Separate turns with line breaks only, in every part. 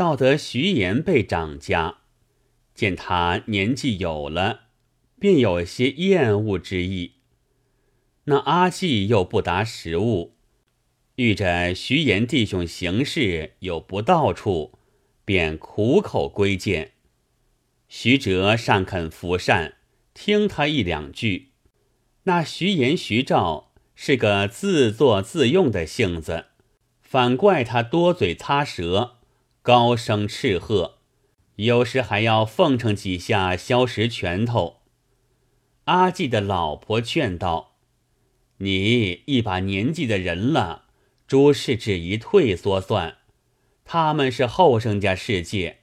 道得徐言被掌家，见他年纪有了，便有些厌恶之意。那阿季又不达时务，遇着徐言弟兄行事有不到处，便苦口归谏。徐哲尚肯服善，听他一两句。那徐言、徐兆是个自作自用的性子，反怪他多嘴擦舌，高声斥喝，有时还要奉承几下，消食拳头。阿季的老婆劝道：“你一把年纪的人了，诸事只宜退缩算。他们是后生家世界。”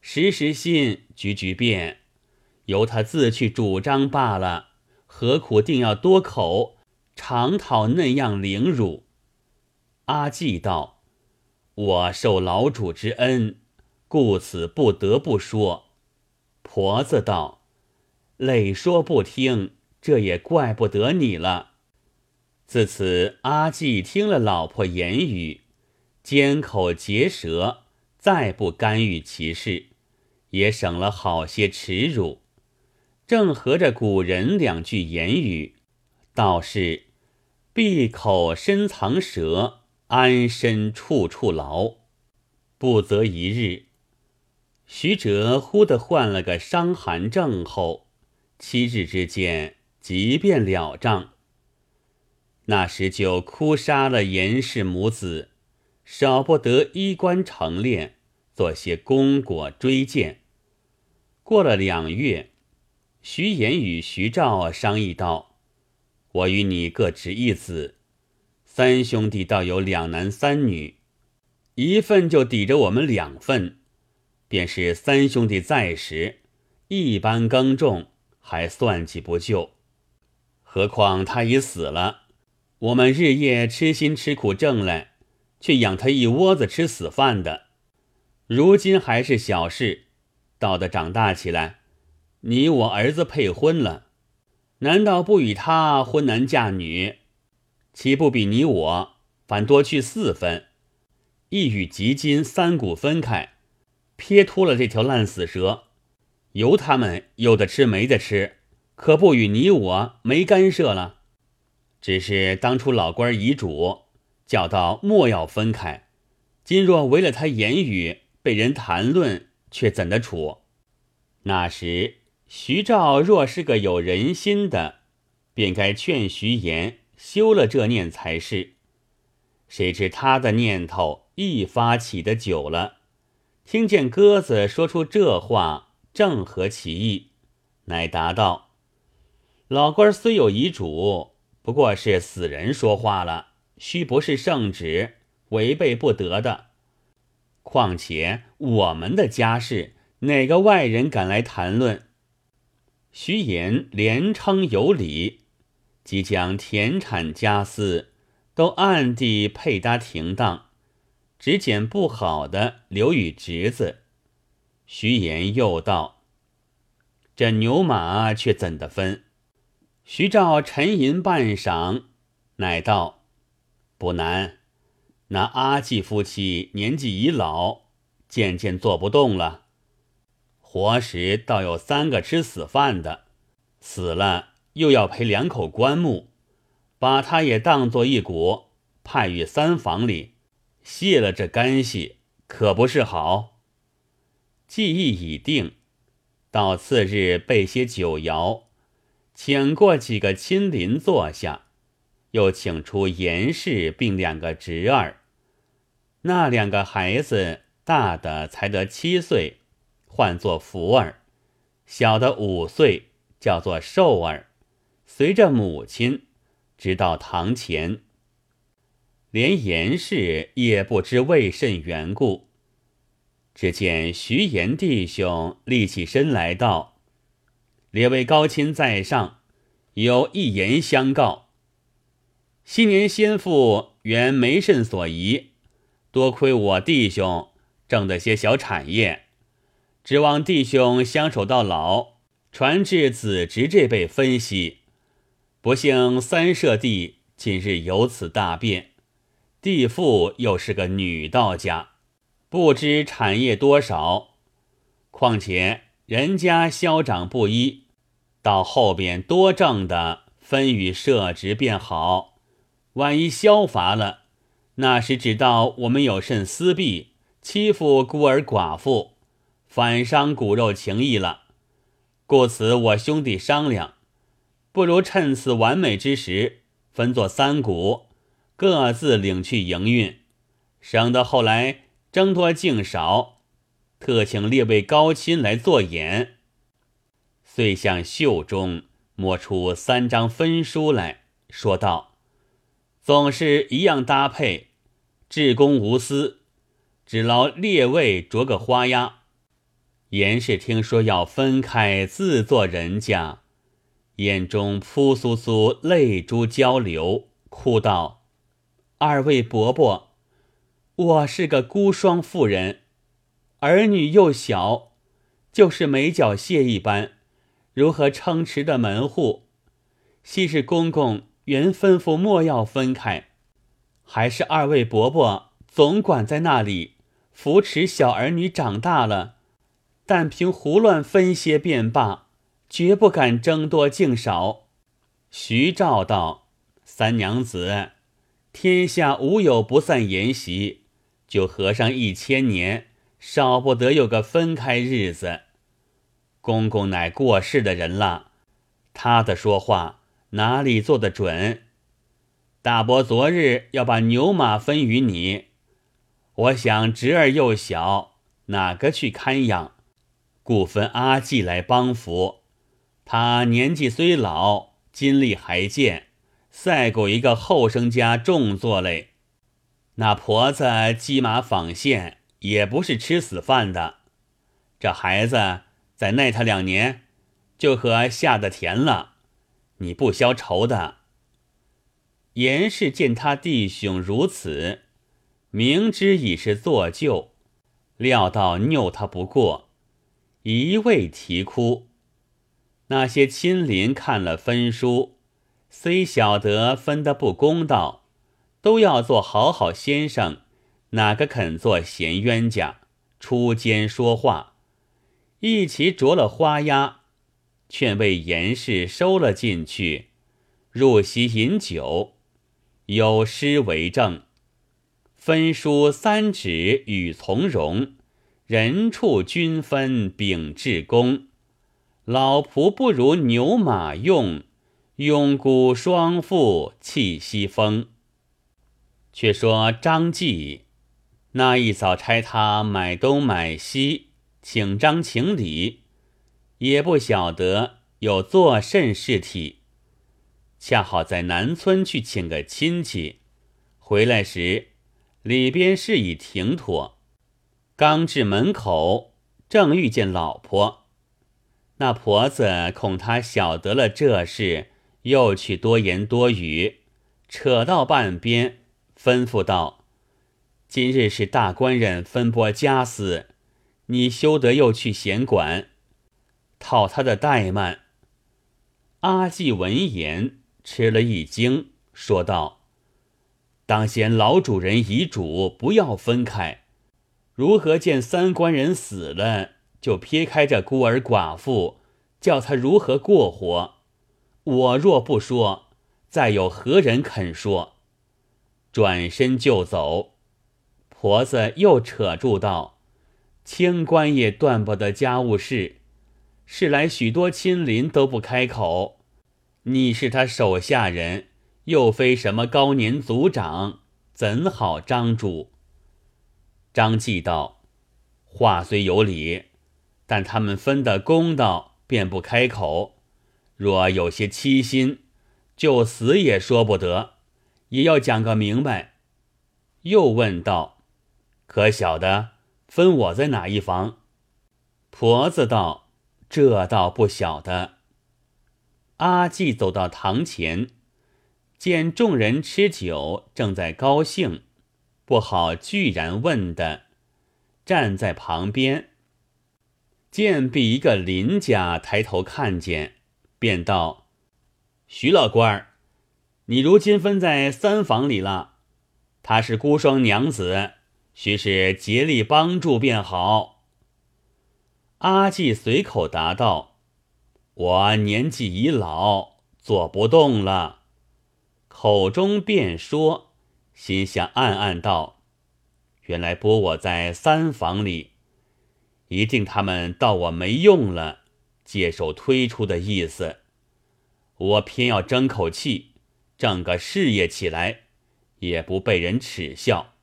时时信，局局变，由他自去主张罢了。何苦定要多口，常讨那样凌辱？阿季道：“我受老主之恩，故此不得不说。”婆子道：“累说不听，这也怪不得你了。”自此，阿季听了老婆言语，缄口结舌，再不干预其事。也省了好些耻辱，正合着古人两句言语，道是“闭口深藏舌，安身处处劳”。不则一日，徐哲忽地患了个伤寒症后，七日之间即便了账。那时就哭杀了严氏母子，少不得衣冠成殓，做些功果追荐。过了两月，徐言与徐照商议道：“我与你各执一子，三兄弟倒有两男三女，一份就抵着我们两份。便是三兄弟在时，一般耕种还算计不就？何况他已死了，我们日夜吃辛吃苦挣来，却养他一窝子吃死饭的。如今还是小事。”到的长大起来，你我儿子配婚了，难道不与他婚男嫁女？岂不比你我反多去四分？一与吉金三股分开，撇脱了这条烂死蛇，由他们有的吃没的吃，可不与你我没干涉了。只是当初老官遗嘱，叫到莫要分开。今若违了他言语被人谈论。却怎的处？那时徐照若是个有人心的，便该劝徐言休了这念才是。谁知他的念头一发起的久了，听见鸽子说出这话，正合其意，乃答道：“老官虽有遗嘱，不过是死人说话了，须不是圣旨，违背不得的。”况且我们的家事，哪个外人敢来谈论？徐言连称有理，即将田产家私都暗地配搭停当，只拣不好的留与侄子。徐言又道：“这牛马却怎的分？”徐照沉吟半晌，乃道：“不难。”那阿季夫妻年纪已老，渐渐做不动了。活时倒有三个吃死饭的，死了又要赔两口棺木，把他也当作一股，派于三房里，卸了这干系，可不是好。记忆已定，到次日备些酒肴，请过几个亲邻坐下。又请出严氏并两个侄儿，那两个孩子大的才得七岁，唤作福儿；小的五岁，叫做寿儿。随着母亲，直到堂前。连严氏也不知为甚缘故，只见徐言弟兄立起身来道：“列位高亲在上，有一言相告。”昔年先父原没甚所疑，多亏我弟兄挣得些小产业，指望弟兄相守到老，传至子侄这辈分析。不幸三舍弟今日有此大变，弟父又是个女道家，不知产业多少。况且人家消长不一，到后边多挣的分与设职便好。万一消乏了，那时只道我们有甚私弊，欺负孤儿寡妇，反伤骨肉情义了。故此，我兄弟商量，不如趁此完美之时，分作三股，各自领去营运，省得后来争多竞少。特请列位高亲来做眼。遂向袖中摸出三张分书来说道：“总是一样搭配，至公无私，只劳列位着个花押。”严氏听说要分开自作人家，眼中扑簌簌泪珠交流，哭道：“二位伯伯，我是个孤孀妇人，儿女又小，就是没脚蟹一般，如何撑持的门户？昔日公公原吩咐莫要分开，还是二位伯伯总管在那里扶持小儿女长大了。”但凭胡乱分些便罢，绝不敢争多竞少。徐照道：“三娘子，天下无有不散筵席，就合上一千年，少不得有个分开日子。公公乃过世的人了，他的说话哪里做得准？大伯昨日要把牛马分与你，我想侄儿又小，哪个去看养？”故分阿季来帮扶，他年纪虽老，精力还健，赛过一个后生家重作嘞。那婆子骑马纺线，也不是吃死饭的。这孩子再耐他两年，就和下的田了。你不消愁的。严氏见他弟兄如此，明知已是作旧，料到拗他不过。一味啼哭，那些亲邻看了分书，虽晓得分得不公道，都要做好好先生，哪个肯做闲冤家出奸说话？一齐着了花押，劝为严氏收了进去，入席饮酒，有诗为证：分书三指与从容。人畜均分秉至公，老仆不如牛马用，庸孤双负气息风。却说张继那一早差他买东买西，请张请礼，也不晓得有做甚事体，恰好在南村去请个亲戚，回来时里边事已停妥。刚至门口，正遇见老婆。那婆子恐他晓得了这事，又去多言多语，扯到半边，吩咐道：“今日是大官人分拨家私，你休得又去闲管，讨他的怠慢。”阿季闻言吃了一惊，说道：“当先老主人遗嘱，不要分开。”如何见三官人死了，就撇开这孤儿寡妇，叫他如何过活？我若不说，再有何人肯说？转身就走。婆子又扯住道：“清官也断不得家务事，是来许多亲邻都不开口。你是他手下人，又非什么高年族长，怎好张主？”张继道：“话虽有理，但他们分的公道，便不开口。若有些欺心，就死也说不得，也要讲个明白。”又问道：“可晓得分我在哪一房？”婆子道：“这倒不晓得。”阿季走到堂前，见众人吃酒，正在高兴。不好，居然问的，站在旁边，见被一个邻家抬头看见，便道：“徐老官儿，你如今分在三房里了。她是孤孀娘子，须是竭力帮助便好。阿季随口答道：“我年纪已老，做不动了。”口中便说，心下暗暗道：“原来拨我在三房里，一定他们到我没用了，接受推出的意思。我偏要争口气，挣个事业起来，也不被人耻笑。”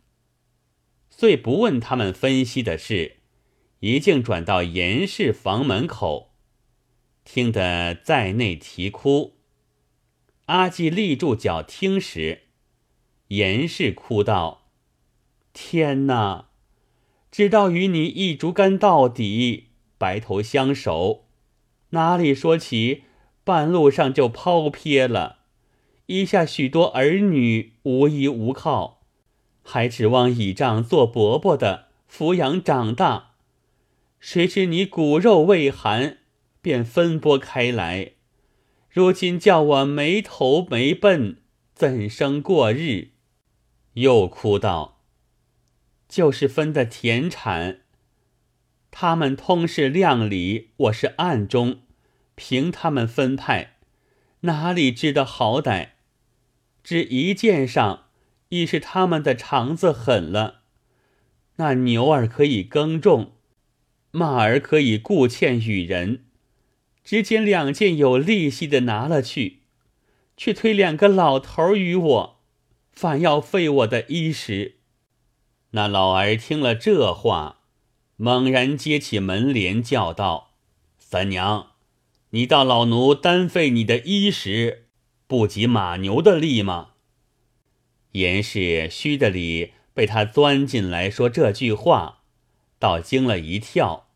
遂不问他们分析的事，一径转到严氏房门口，听得在内啼哭。阿季立住脚听时，严氏哭道：“天哪！直到与你一竹竿到底，白头相守，哪里说起半路上就抛撇了？一下许多儿女无依无靠，还指望倚仗做伯伯的抚养长大，谁知你骨肉未寒，便分拨开来。”如今叫我没头没奔，怎生过日？又哭道：“就是分的田产，他们通是量里，我是暗中，凭他们分派，哪里知道好歹？只一件上，亦是他们的肠子狠了。那牛儿可以耕种，马儿可以雇欠与人。”只捡两件有利息的拿了去，却推两个老头与我，反要废我的衣食。那老儿听了这话，猛然揭起门帘，叫道：“三娘，你道老奴单费你的衣食，不及马牛的力吗？”严氏虚的里被他钻进来说这句话，倒惊了一跳，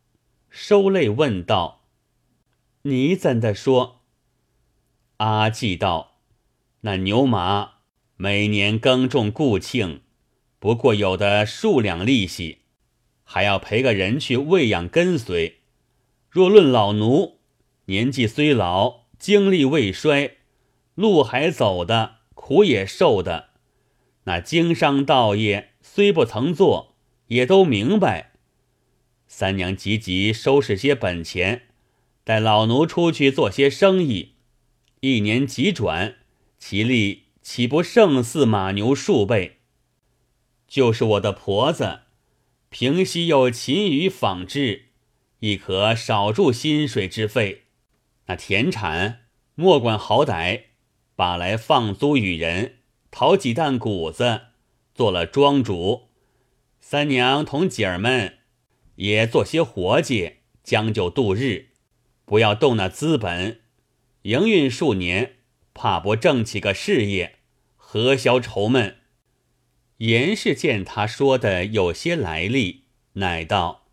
收泪问道。你怎的说？阿季道：“那牛马每年耕种固庆，不过有的数两利息，还要陪个人去喂养跟随。若论老奴，年纪虽老，精力未衰，路还走的，苦也受的。那经商道业虽不曾做，也都明白。三娘急急收拾些本钱。”带老奴出去做些生意，一年急转，其利岂不胜似马牛数倍？就是我的婆子，平息有勤于纺织，亦可少助薪水之费。那田产莫管好歹，把来放租与人，讨几担谷子，做了庄主。三娘同姐儿们也做些活计，将就度日。不要动那资本，营运数年，怕不挣起个事业，何消愁闷？严氏见他说的有些来历，乃道：“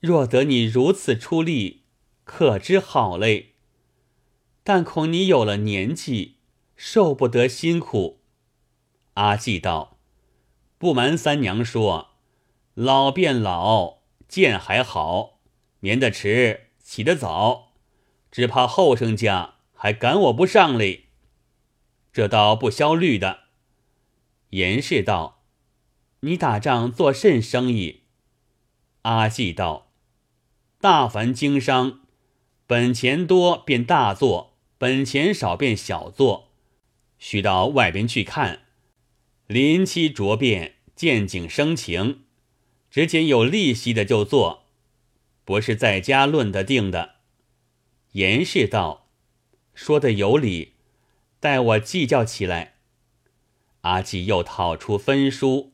若得你如此出力，可知好嘞。但恐你有了年纪，受不得辛苦。”阿季道：“不瞒三娘说，老变老，见还好，眠得迟。”起得早，只怕后生家还赶我不上哩。这倒不消虑的。严氏道：“你打仗做甚生意？”阿季道：“大凡经商，本钱多便大做，本钱少便小做。须到外边去看，临期着变，见景生情，只见有利息的就做。”不是在家论得定的。严氏道：“说的有理，待我计较起来。”阿季又讨出分书，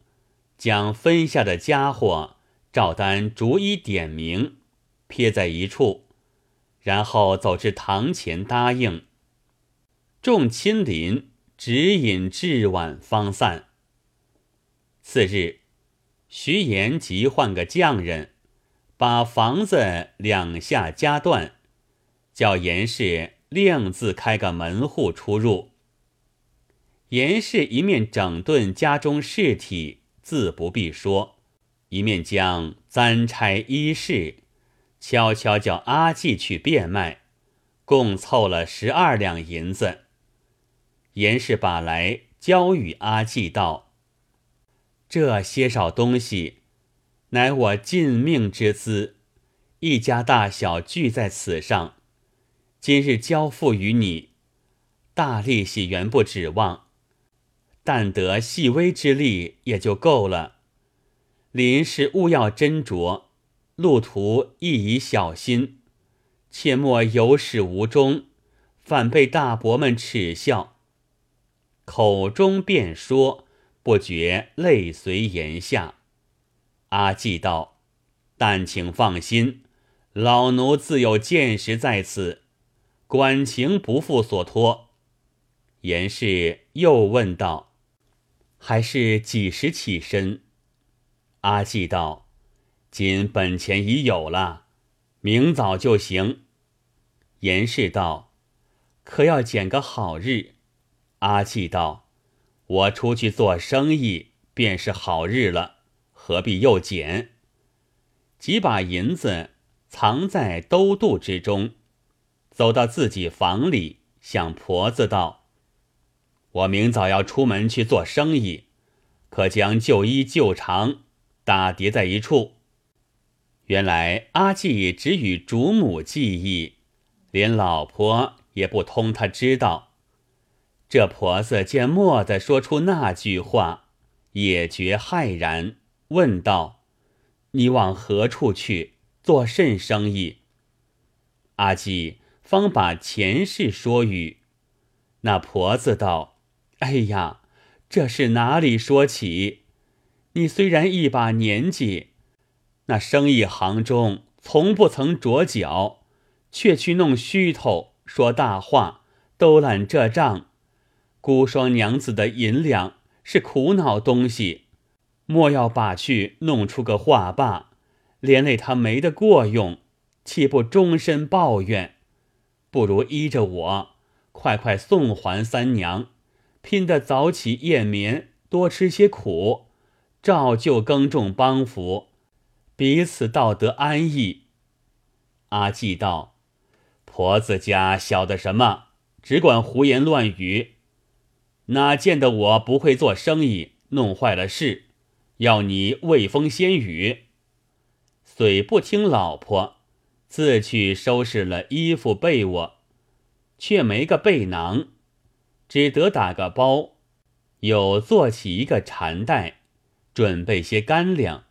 将分下的家伙照单逐一点名，撇在一处，然后走至堂前答应。众亲邻只饮至晚方散。次日，徐言即换个匠人。把房子两下夹断，叫严氏另自开个门户出入。严氏一面整顿家中事体，自不必说；一面将簪钗衣饰悄悄叫阿季去变卖，共凑了十二两银子。严氏把来交与阿季道：“这些少东西，乃我尽命之资，一家大小聚在此上，今日交付于你，大利息原不指望，但得细微之力也就够了。临时勿要斟酌，路途亦宜小心，切莫有始无终，反被大伯们耻笑。口中便说，不觉泪随言下。阿季道：“但请放心，老奴自有见识在此，管情不负所托。”严氏又问道：“还是几时起身？”阿季道：“今本钱已有了，明早就行。”严氏道：“可要拣个好日？”阿季道：“我出去做生意，便是好日了，何必又捡？”几把银子藏在兜肚之中，走到自己房里，向婆子道：“我明早要出门去做生意，可将旧衣旧裳打叠在一处。”原来阿季只与主母记忆，连老婆也不通他知道。这婆子见蓦的说出那句话，也觉骇然，问道：“你往何处去？做甚生意？”阿季方把前事说与那婆子道：“哎呀，这是哪里说起？你虽然一把年纪，那生意行中从不曾着脚，却去弄虚头，说大话，都揽这账。”孤霜娘子的银两是苦恼东西，莫要把去弄出个话罢，连累他没得过用，岂不终身抱怨？不如依着我，快快送还三娘，拼得早起夜眠，多吃些苦，照旧耕种帮扶，彼此道得安逸。阿季道：“婆子家晓得什么？只管胡言乱语。”哪见得我不会做生意，弄坏了事，要你未风先雨。虽不听老婆，自去收拾了衣服被窝，却没个背囊，只得打个包，又做起一个缠带，准备些干粮，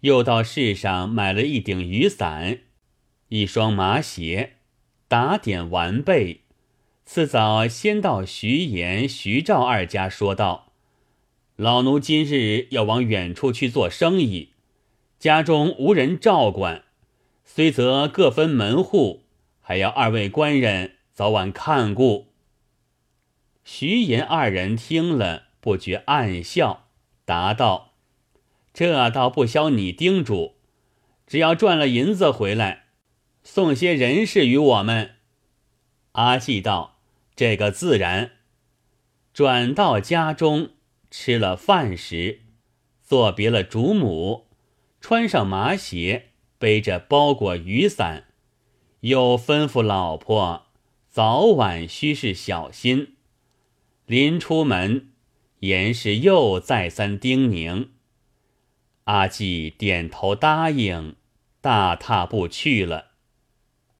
又到市上买了一顶雨伞，一双麻鞋，打点完备。次早先到徐延、徐兆二家，说道：“老奴今日要往远处去做生意，家中无人照管，虽则各分门户，还要二位官人早晚看顾。”徐银二人听了，不觉暗笑，答道：“这倒不消你叮嘱，只要赚了银子回来，送些人事与我们。”阿季道。这个自然。转到家中，吃了饭时，作别了主母，穿上麻鞋，背着包裹雨伞，又吩咐老婆早晚须是小心。临出门，严氏又再三叮咛，阿季点头答应，大踏步去了。